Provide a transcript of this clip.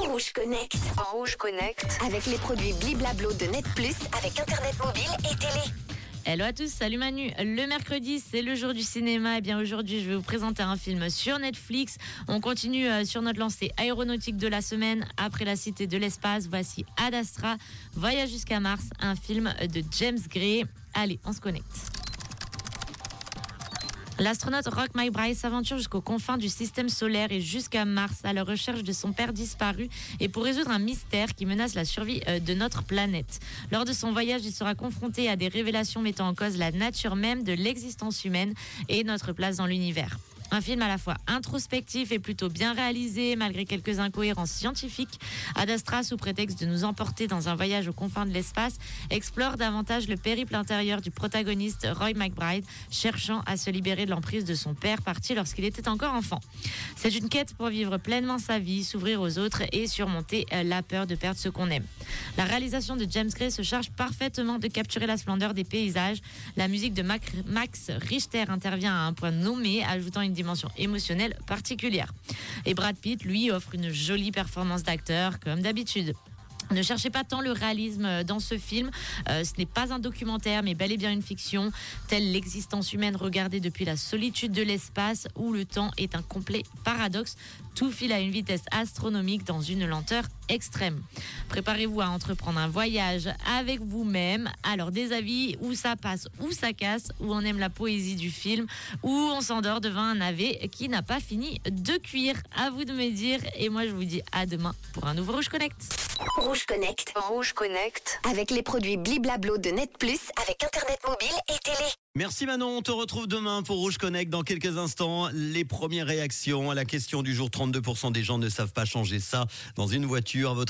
Rouge Connect. En Rouge Connect. Avec les produits Bliblablo de Net Plus avec Internet mobile et télé. Hello à tous, salut Manu. Le mercredi, c'est le jour du cinéma. Et eh bien aujourd'hui, je vais vous présenter un film sur Netflix. On continue euh, sur notre lancée aéronautique de la semaine. Après la cité de l'espace, voici Ad Astra, Voyage jusqu'à Mars, un film de James Gray. Allez, on se connecte. L'astronaute Rock McBride s'aventure jusqu'aux confins du système solaire et jusqu'à Mars à la recherche de son père disparu et pour résoudre un mystère qui menace la survie euh, de notre planète. Lors de son voyage, il sera confronté à des révélations mettant en cause la nature même de l'existence humaine et notre place dans l'univers. Un film à la fois introspectif et plutôt bien réalisé, malgré quelques incohérences scientifiques. Ad Astra, sous prétexte de nous emporter dans un voyage aux confins de l'espace, explore davantage le périple intérieur du protagoniste Roy McBride, cherchant à se libérer de l'emprise de son père parti lorsqu'il était encore enfant. C'est une quête pour vivre pleinement sa vie, s'ouvrir aux autres et surmonter euh, la peur de perdre ce qu'on aime. La réalisation de James Gray se charge parfaitement de capturer la splendeur des paysages. La musique de Max Richter intervient à un point nommé, ajoutant une dimension émotionnelle particulière. Et Brad Pitt, lui, offre une jolie performance d'acteur, comme d'habitude. Ne cherchez pas tant le réalisme dans ce film. Euh, ce n'est pas un documentaire, mais bel et bien une fiction, telle l'existence humaine regardée depuis la solitude de l'espace, où le temps est un complet paradoxe. Tout file à une vitesse astronomique dans une lenteur extrême. Préparez-vous à entreprendre un voyage avec vous-même. Alors des avis, où ça passe, où ça casse, où on aime la poésie du film, où on s'endort devant un navet qui n'a pas fini de cuire. À vous de me dire. Et moi je vous dis à demain pour un nouveau Rouge Connect. Rouge Connect. Rouge Connect. Avec les produits Bliblablo de Net Plus avec Internet mobile et télé. Merci Manon, on te retrouve demain pour Rouge Connect dans quelques instants. Les premières réactions à la question du jour, 32% des gens ne savent pas changer ça dans une voiture. Votre